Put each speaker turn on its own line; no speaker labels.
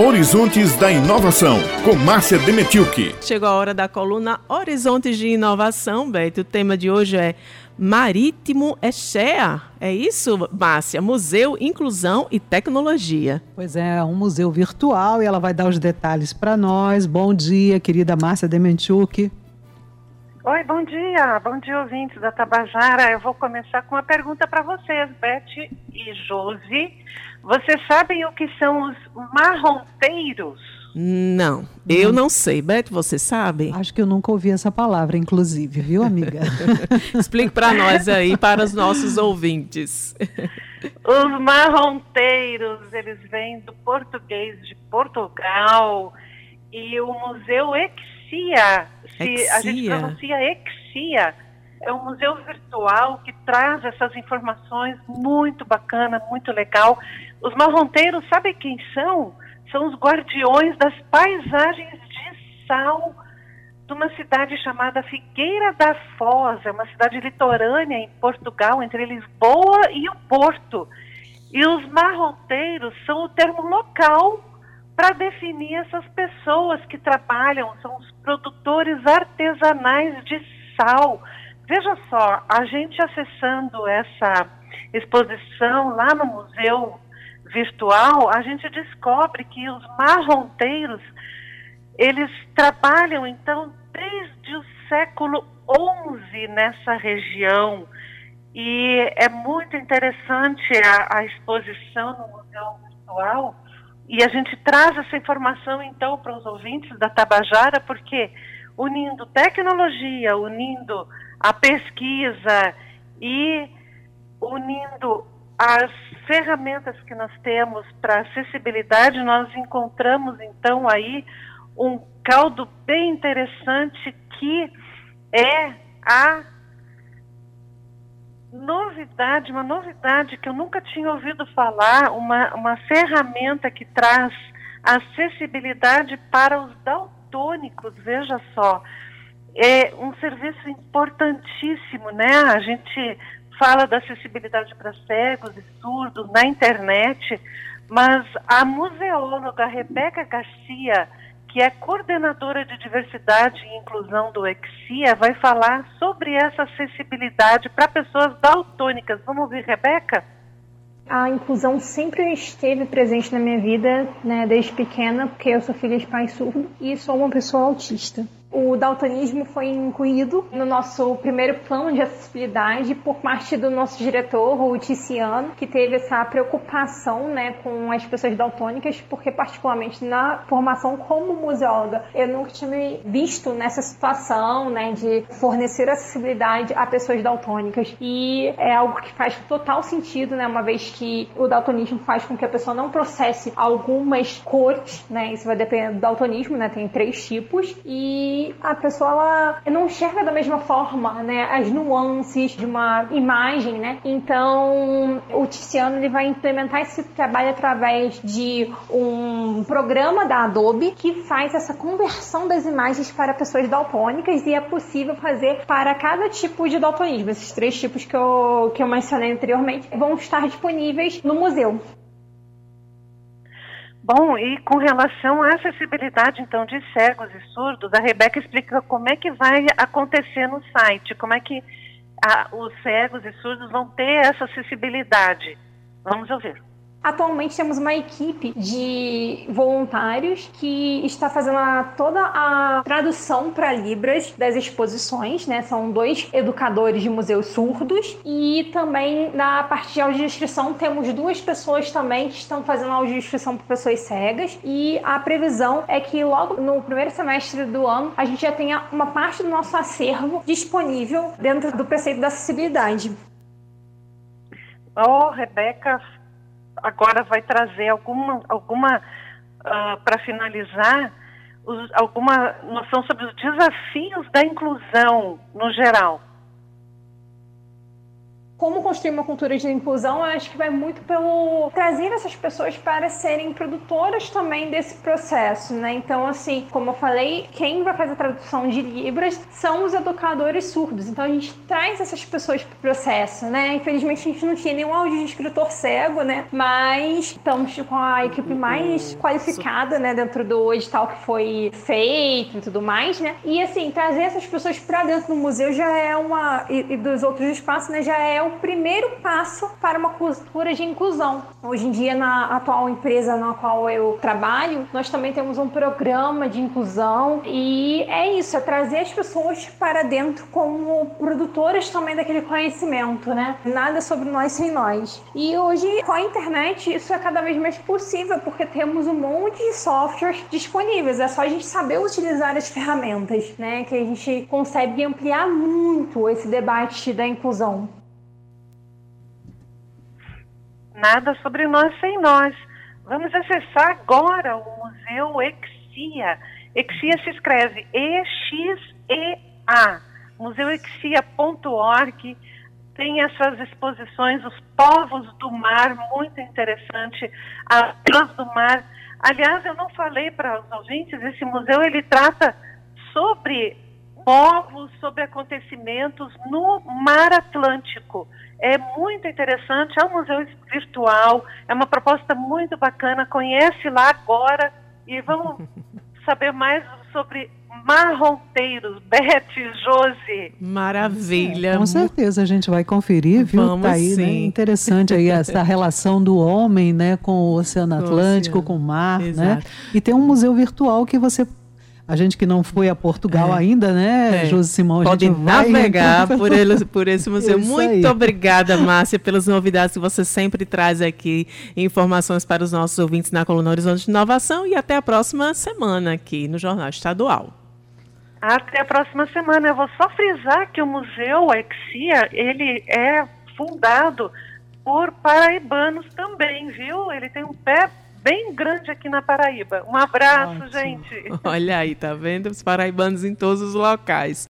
Horizontes da Inovação, com Márcia Demetilke.
Chegou a hora da coluna Horizontes de Inovação, Beto. O tema de hoje é Marítimo Echea. É isso, Márcia? Museu, Inclusão e Tecnologia.
Pois é, um museu virtual e ela vai dar os detalhes para nós. Bom dia, querida Márcia Demetilke.
Oi, bom dia. Bom dia, ouvintes da Tabajara. Eu vou começar com uma pergunta para vocês, Beth e Josi. Vocês sabem o que são os marronteiros?
Não, eu não sei. Beto, você sabe?
Acho que eu nunca ouvi essa palavra, inclusive, viu, amiga?
Explique para nós aí, para os nossos ouvintes.
Os marronteiros, eles vêm do português de Portugal e o Museu Exia, se a gente pronuncia Exia, é um museu virtual que traz essas informações muito bacana, muito legal. Os marronteiros, sabe quem são? São os guardiões das paisagens de sal de uma cidade chamada Figueira da Foz, é uma cidade litorânea em Portugal, entre Lisboa e o Porto. E os marronteiros são o termo local para definir essas pessoas que trabalham, são os produtores artesanais de sal. Veja só, a gente acessando essa exposição lá no museu virtual, a gente descobre que os marronteiros, eles trabalham então desde o século XI nessa região e é muito interessante a, a exposição no museu virtual e a gente traz essa informação então para os ouvintes da Tabajara porque unindo tecnologia, unindo a pesquisa e unindo as ferramentas que nós temos para acessibilidade, nós encontramos então aí um caldo bem interessante que é a novidade, uma novidade que eu nunca tinha ouvido falar, uma, uma ferramenta que traz acessibilidade para os daltônicos, veja só. É um serviço importantíssimo, né? A gente fala da acessibilidade para cegos e surdos na internet, mas a museóloga Rebeca Garcia, que é coordenadora de diversidade e inclusão do EXIA, vai falar sobre essa acessibilidade para pessoas daltônicas. Vamos ouvir, Rebeca?
A inclusão sempre esteve presente na minha vida, né, desde pequena, porque eu sou filha de pai surdo e sou uma pessoa autista. O daltonismo foi incluído no nosso primeiro plano de acessibilidade por parte do nosso diretor, o Ticiano, que teve essa preocupação né, com as pessoas daltônicas, porque particularmente na formação como museóloga, eu nunca tinha me visto nessa situação né, de fornecer acessibilidade a pessoas daltônicas. E é algo que faz total sentido, né, uma vez que o daltonismo faz com que a pessoa não processe algumas cores, né, isso vai depender do daltonismo, né, tem três tipos, e a pessoa ela não enxerga da mesma forma, né, as nuances de uma imagem, né? Então, o Tiziano ele vai implementar esse trabalho através de um programa da Adobe que faz essa conversão das imagens para pessoas daltônicas e é possível fazer para cada tipo de daltonismo. Esses três tipos que eu, que eu mencionei anteriormente vão estar disponíveis no museu.
Bom, e com relação à acessibilidade, então, de cegos e surdos, a Rebeca explica como é que vai acontecer no site, como é que a, os cegos e surdos vão ter essa acessibilidade. Vamos ouvir.
Atualmente temos uma equipe de voluntários que está fazendo a, toda a tradução para Libras das exposições, né? São dois educadores de museus surdos e também na parte de audiodescrição temos duas pessoas também que estão fazendo audiodescrição para pessoas cegas e a previsão é que logo no primeiro semestre do ano a gente já tenha uma parte do nosso acervo disponível dentro do preceito da acessibilidade.
Oh, Rebeca, agora vai trazer alguma, alguma uh, para finalizar, os, alguma noção sobre os desafios da inclusão no geral.
Como construir uma cultura de inclusão, eu acho que vai muito pelo trazer essas pessoas para serem produtoras também desse processo, né? Então, assim, como eu falei, quem vai fazer a tradução de Libras são os educadores surdos. Então, a gente traz essas pessoas para o processo, né? Infelizmente, a gente não tinha nenhum áudio de escritor cego, né? Mas estamos com a equipe mais qualificada, né? Dentro do edital que foi feito e tudo mais, né? E, assim, trazer essas pessoas para dentro do museu já é uma... E, e dos outros espaços, né? Já é o primeiro passo para uma cultura de inclusão. Hoje em dia, na atual empresa na qual eu trabalho, nós também temos um programa de inclusão e é isso, é trazer as pessoas para dentro como produtoras também daquele conhecimento, né? Nada sobre nós sem nós. E hoje, com a internet, isso é cada vez mais possível porque temos um monte de softwares disponíveis. É só a gente saber utilizar as ferramentas, né? Que a gente consegue ampliar muito esse debate da inclusão.
Nada sobre nós sem nós. Vamos acessar agora o Museu Exia. Exia se escreve E-X-E-A. museuexia.org tem as suas exposições, os povos do mar, muito interessante, as ilhas do mar. Aliás, eu não falei para os ouvintes, esse museu ele trata sobre povos, sobre acontecimentos no mar Atlântico é muito interessante, é um museu virtual, é uma proposta muito bacana, conhece lá agora e vamos saber mais sobre marronteiros, Beth, Josi.
Maravilha. É,
com certeza a gente vai conferir, viu?
Vamos
tá aí,
sim.
Né? Interessante aí essa relação do homem, né, com o Oceano Atlântico, com o mar, né?
Exato.
né? E tem um museu virtual que você a gente que não foi a Portugal
É.
ainda, né,
É.
Josi Simão? a
Pode
gente vai
navegar
entrar
por, ele, por esse museu.
Isso
Muito
aí.
obrigada, Márcia, pelas novidades que você sempre traz aqui, informações para os nossos ouvintes na coluna Horizonte de Inovação e até a próxima semana aqui no Jornal Estadual.
Até a próxima semana. Eu vou só frisar que o Museu Exia, ele é fundado por paraibanos também, viu? Ele tem um pé bem grande aqui na Paraíba. Um abraço,
Ótimo.
gente.
Olha aí, tá vendo? Os paraibanos em todos os locais.